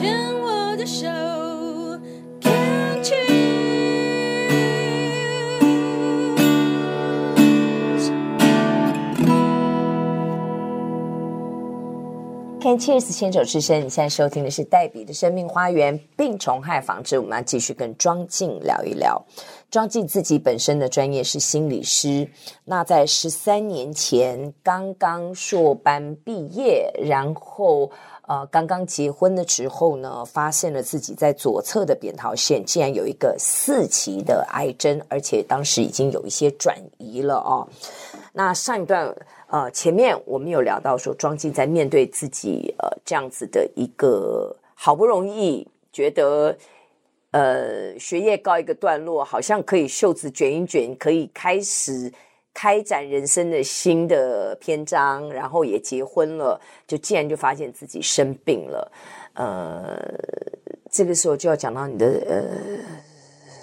牵我的手，Can't you？看 Cheers 牵手之声，你现在收听的是黛比的生命花园病虫害防治。我们要继续跟庄静聊一聊。庄静自己本身的专业是心理师，那在十三年前刚刚硕班毕业，然后呃刚刚结婚的时候呢，发现了自己在左侧的扁桃腺竟然有一个四期的癌症，而且当时已经有一些转移了哦。那上一段。呃，前面我们有聊到说，庄静在面对自己呃这样子的一个好不容易觉得呃学业告一个段落，好像可以袖子卷一卷，可以开始开展人生的新的篇章，然后也结婚了，就竟然就发现自己生病了。呃，这个时候就要讲到你的呃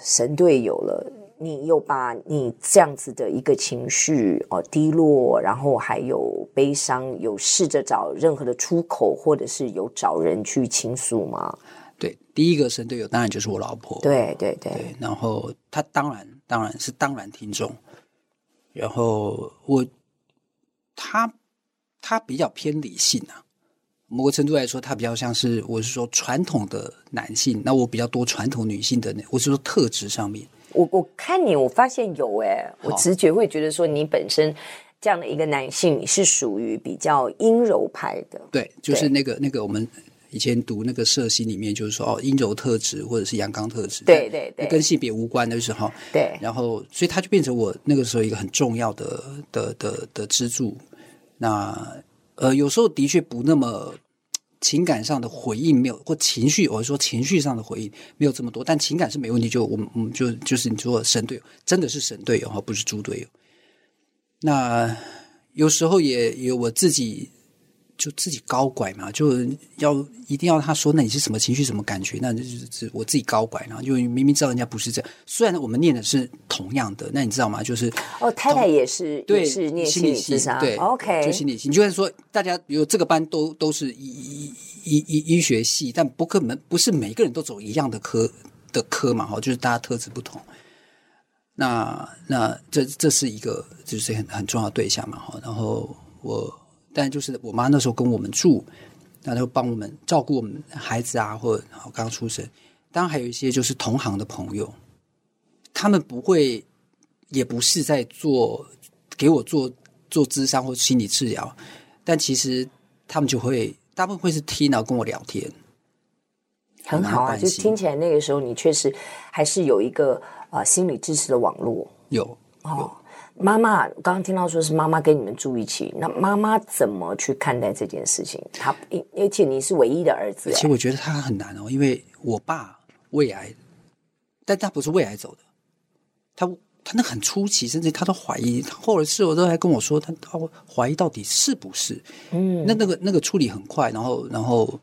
神队友了。你又把你这样子的一个情绪哦，低落，然后还有悲伤，有试着找任何的出口，或者是有找人去倾诉吗？对，第一个神队友当然就是我老婆。对对对，对，然后她当然当然是当然听众，然后我他他比较偏理性啊，某个程度来说，他比较像是我是说传统的男性，那我比较多传统女性的，我是说特质上面。我我看你，我发现有哎，我直觉会觉得说你本身这样的一个男性，你是属于比较阴柔派的。对，就是那个那个我们以前读那个社心里面，就是说哦，阴柔特质或者是阳刚特质，对对对，跟性别无关的时候，对。然后，所以它就变成我那个时候一个很重要的的的的支柱。那呃，有时候的确不那么。情感上的回应没有，或情绪，我是说情绪上的回应没有这么多，但情感是没问题。就我们，我们就就是你说神队友，真的是神队友哈，不是猪队友。那有时候也有我自己。就自己高拐嘛，就要一定要他说，那你是什么情绪、什么感觉？那就是我自己高拐，然后就明明知道人家不是这样。虽然我们念的是同样的，那你知道吗？就是哦，太太也是，对，也是念心理系，对，OK，就心理系。你就算说大家比如这个班都都是医医医医医学系，但不可能不是每个人都走一样的科的科嘛，哈，就是大家特质不同。那那这这是一个就是很很重要的对象嘛，哈。然后我。但就是我妈那时候跟我们住，然后帮我们照顾我们孩子啊，或者刚出生。当然还有一些就是同行的朋友，他们不会，也不是在做给我做做智商或心理治疗，但其实他们就会大部分会是听，然后跟我聊天，很好啊。就听起来那个时候你确实还是有一个啊、呃、心理支持的网络，有有。哦妈妈刚刚听到说是妈妈跟你们住一起，那妈妈怎么去看待这件事情？她，而且你是唯一的儿子，其实我觉得他很难哦，因为我爸胃癌，但他不是胃癌走的，他他那很出奇，甚至他都怀疑，后来事后都还跟我说，他他怀疑到底是不是？嗯，那那个那个处理很快，然后然后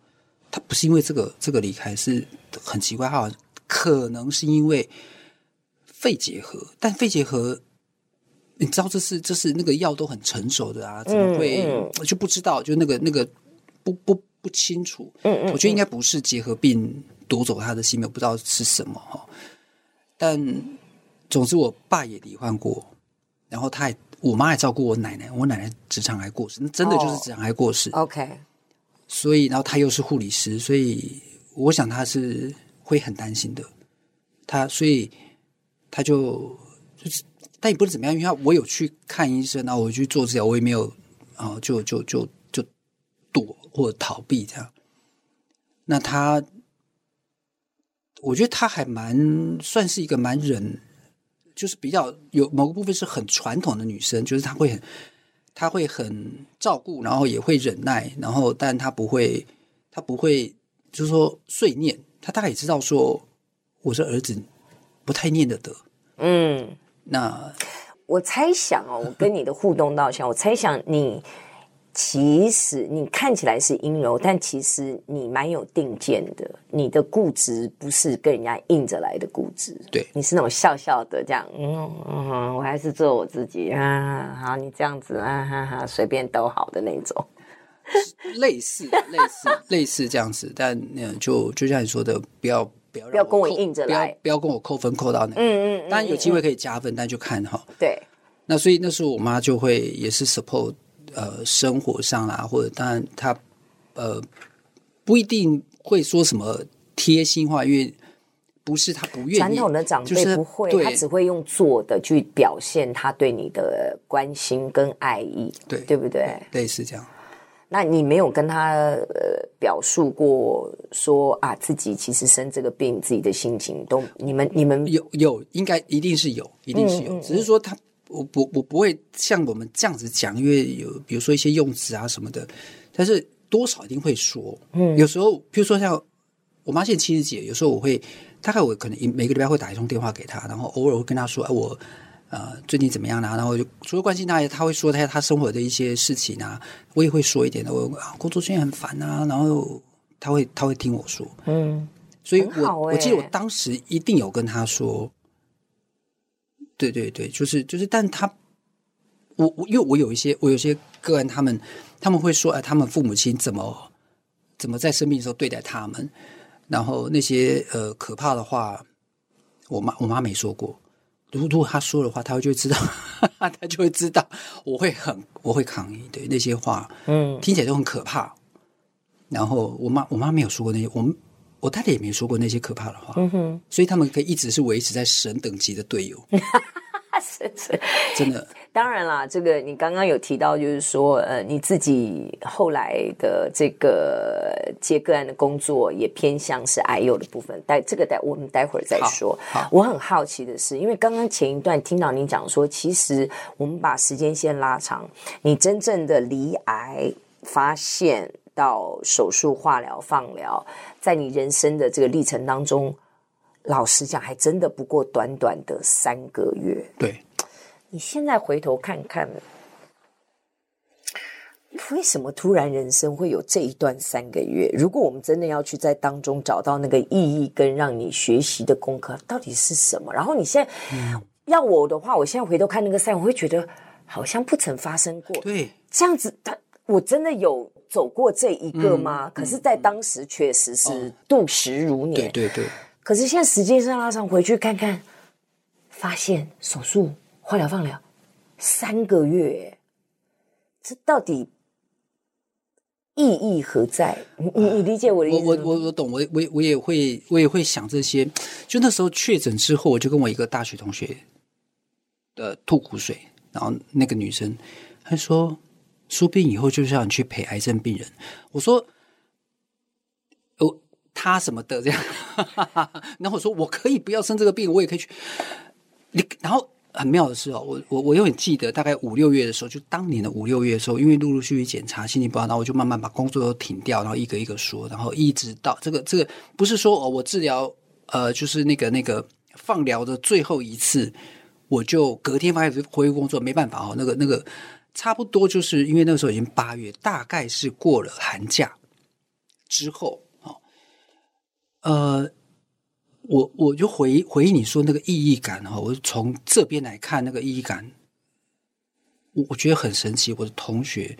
他不是因为这个这个离开，是很奇怪，哈可能是因为肺结核，但肺结核。你知道这是这是那个药都很成熟的啊，怎么会、嗯嗯、就不知道？就那个那个不不不清楚。嗯嗯，我觉得应该不是结核病夺走他的性命，不知道是什么哈。但总之，我爸也罹患过，然后他也我妈也照顾我奶奶，我奶奶直肠癌过世，那真的就是直肠癌过世。哦、OK，所以然后他又是护理师，所以我想他是会很担心的。他所以他就就是。但也不是怎么样，因为我有去看医生，然后我去做治疗，我也没有啊，就就就就躲或逃避这样。那他，我觉得他还蛮算是一个蛮忍，就是比较有某个部分是很传统的女生，就是她会很，她会很照顾，然后也会忍耐，然后但她不会，她不会就是说碎念，她大概也知道说我是儿子，不太念得得，嗯。那我猜想哦，我跟你的互动到现在，我猜想你其实你看起来是阴柔，但其实你蛮有定见的。你的固执不是跟人家硬着来的固执，对，你是那种笑笑的这样，嗯嗯，我还是做我自己啊，好，你这样子啊哈哈，随便都好的那种。类似类似 类似这样子，但嗯、呃，就就像你说的，不要不要不要跟我硬着来，不要不要跟我扣分扣到那个，嗯嗯，嗯，当然有机会可以加分，嗯、但就看哈。对，那所以那时候我妈就会也是 support 呃生活上啦，或者当然她呃不一定会说什么贴心话，因为。不是他不愿意，传统的长辈不会，就是、他只会用做的去表现他对你的关心跟爱意，对对不对？对，是这样。那你没有跟他呃表述过说啊，自己其实生这个病，自己的心情都你们你们有有应该一定是有，一定是有，嗯嗯、只是说他我不我不会像我们这样子讲，因为有比如说一些用词啊什么的，但是多少一定会说。嗯，有时候比如说像我妈现在七十几，有时候我会。大概我可能一每个礼拜会打一通电话给她，然后偶尔会跟她说：“哎，我呃最近怎么样呢？”然后就除了关心他，他会说他他生活的一些事情啊，我也会说一点的。我工作现在很烦啊，然后他会他会听我说，嗯，所以我、欸、我记得我当时一定有跟他说，对对对，就是就是，但他我我因为我有一些我有些个案，他们他们会说，哎，他们父母亲怎么怎么在生病的时候对待他们。然后那些呃可怕的话，我妈我妈没说过。如如果他说的话，他就会知道，他就会知道我会很我会抗议。对那些话，嗯，听起来都很可怕。然后我妈我妈没有说过那些，我们我太太也没说过那些可怕的话。嗯哼，所以他们可以一直是维持在神等级的队友。是是，真的。当然啦，这个你刚刚有提到，就是说，呃，你自己后来的这个接个案的工作也偏向是癌友的部分，待这个待我们待会儿再说。我很好奇的是，因为刚刚前一段听到你讲说，其实我们把时间线拉长，你真正的离癌发现到手术、化疗、放疗，在你人生的这个历程当中，老实讲，还真的不过短短的三个月。对。你现在回头看看，为什么突然人生会有这一段三个月？如果我们真的要去在当中找到那个意义跟让你学习的功课，到底是什么？然后你现在、嗯、要我的话，我现在回头看那个三，我会觉得好像不曾发生过。对，这样子，他我真的有走过这一个吗？嗯、可是，在当时确实是度时如年。哦、对对对。可是现在时间上拉长回去看看，发现手术。化疗放疗三个月，这到底意义何在？你你你理解我的意思？我我我懂，我我我也会我也会想这些。就那时候确诊之后，我就跟我一个大学同学的吐苦水，然后那个女生她说：“说不定以后就是要你去陪癌症病人。”我说：“哦，他什么的这样？” 然后我说：“我可以不要生这个病，我也可以去。”你然后。很妙的是哦，我我我永远记得，大概五六月的时候，就当年的五六月的时候，因为陆陆续续检查，心情不好，然后我就慢慢把工作都停掉，然后一个一个说，然后一直到这个这个不是说哦，我治疗呃，就是那个那个放疗的最后一次，我就隔天发现恢复工作，没办法哦，那个那个差不多就是因为那个时候已经八月，大概是过了寒假之后，呃。我我就回回忆你说那个意义感哈，我从这边来看那个意义感，我我觉得很神奇。我的同学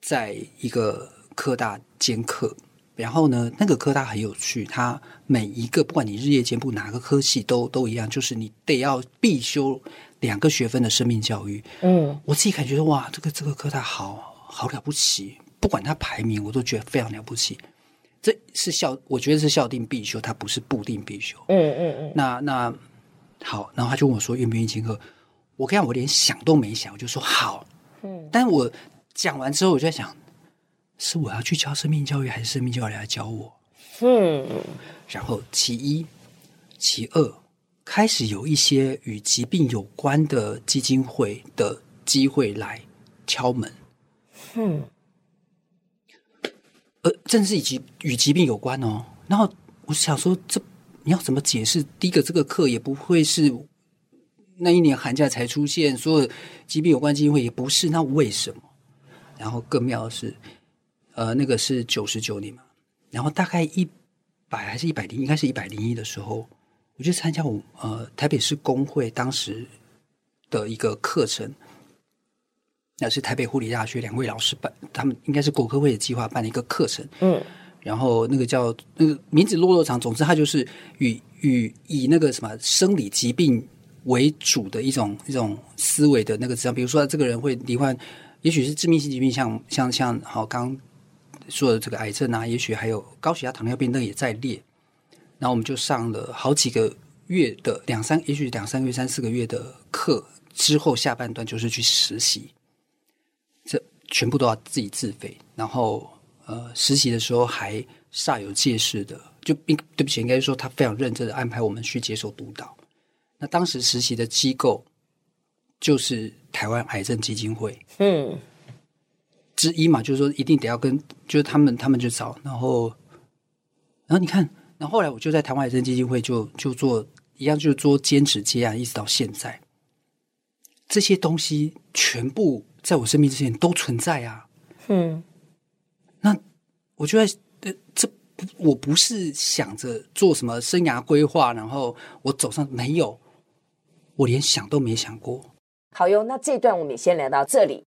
在一个科大兼课，然后呢，那个科大很有趣，他每一个不管你日夜兼顾哪个科系都都一样，就是你得要必修两个学分的生命教育。嗯，我自己感觉哇，这个这个科大好好了不起，不管它排名，我都觉得非常了不起。这是校，我觉得是校定必修，它不是部定必修。嗯嗯嗯。那那好，然后他就问我说愿不愿意请客？我跟我连想都没想，我就说好。嗯。但我讲完之后，我就在想，是我要去教生命教育，还是生命教育来教我？嗯。然后其一，其二，开始有一些与疾病有关的基金会的机会来敲门。嗯。正是以及与疾病有关哦。然后我想说，这你要怎么解释？第一个，这个课也不会是那一年寒假才出现，所有疾病有关基金会也不是，那为什么？然后更妙的是，呃，那个是九十九年嘛，然后大概一百还是一百零，应该是一百零一的时候，我去参加我呃台北市工会当时的一个课程。那是台北护理大学两位老师办，他们应该是国科会的计划办的一个课程。嗯，然后那个叫那个名字落落长，总之它就是与与以那个什么生理疾病为主的一种一种思维的那个治疗，比如说这个人会罹患，也许是致命性疾病，像像像好刚说的这个癌症啊，也许还有高血压、糖尿病，那也在列。然后我们就上了好几个月的两三，也许两三个月、三四个月的课之后，下半段就是去实习，这全部都要自己自费。然后呃，实习的时候还煞有介事的，就并对不起，应该说他非常认真的安排我们去接受督导。那当时实习的机构就是台湾癌症基金会，嗯，之一嘛，就是说一定得要跟，就是他们他们就找，然后然后你看。然后，后来我就在台湾癌症基金会就就做一样，就做兼职接案，一直到现在。这些东西全部在我生命之前都存在啊。嗯，那我就在呃，这我不是想着做什么生涯规划，然后我走上没有，我连想都没想过。好哟，那这段我们也先聊到这里。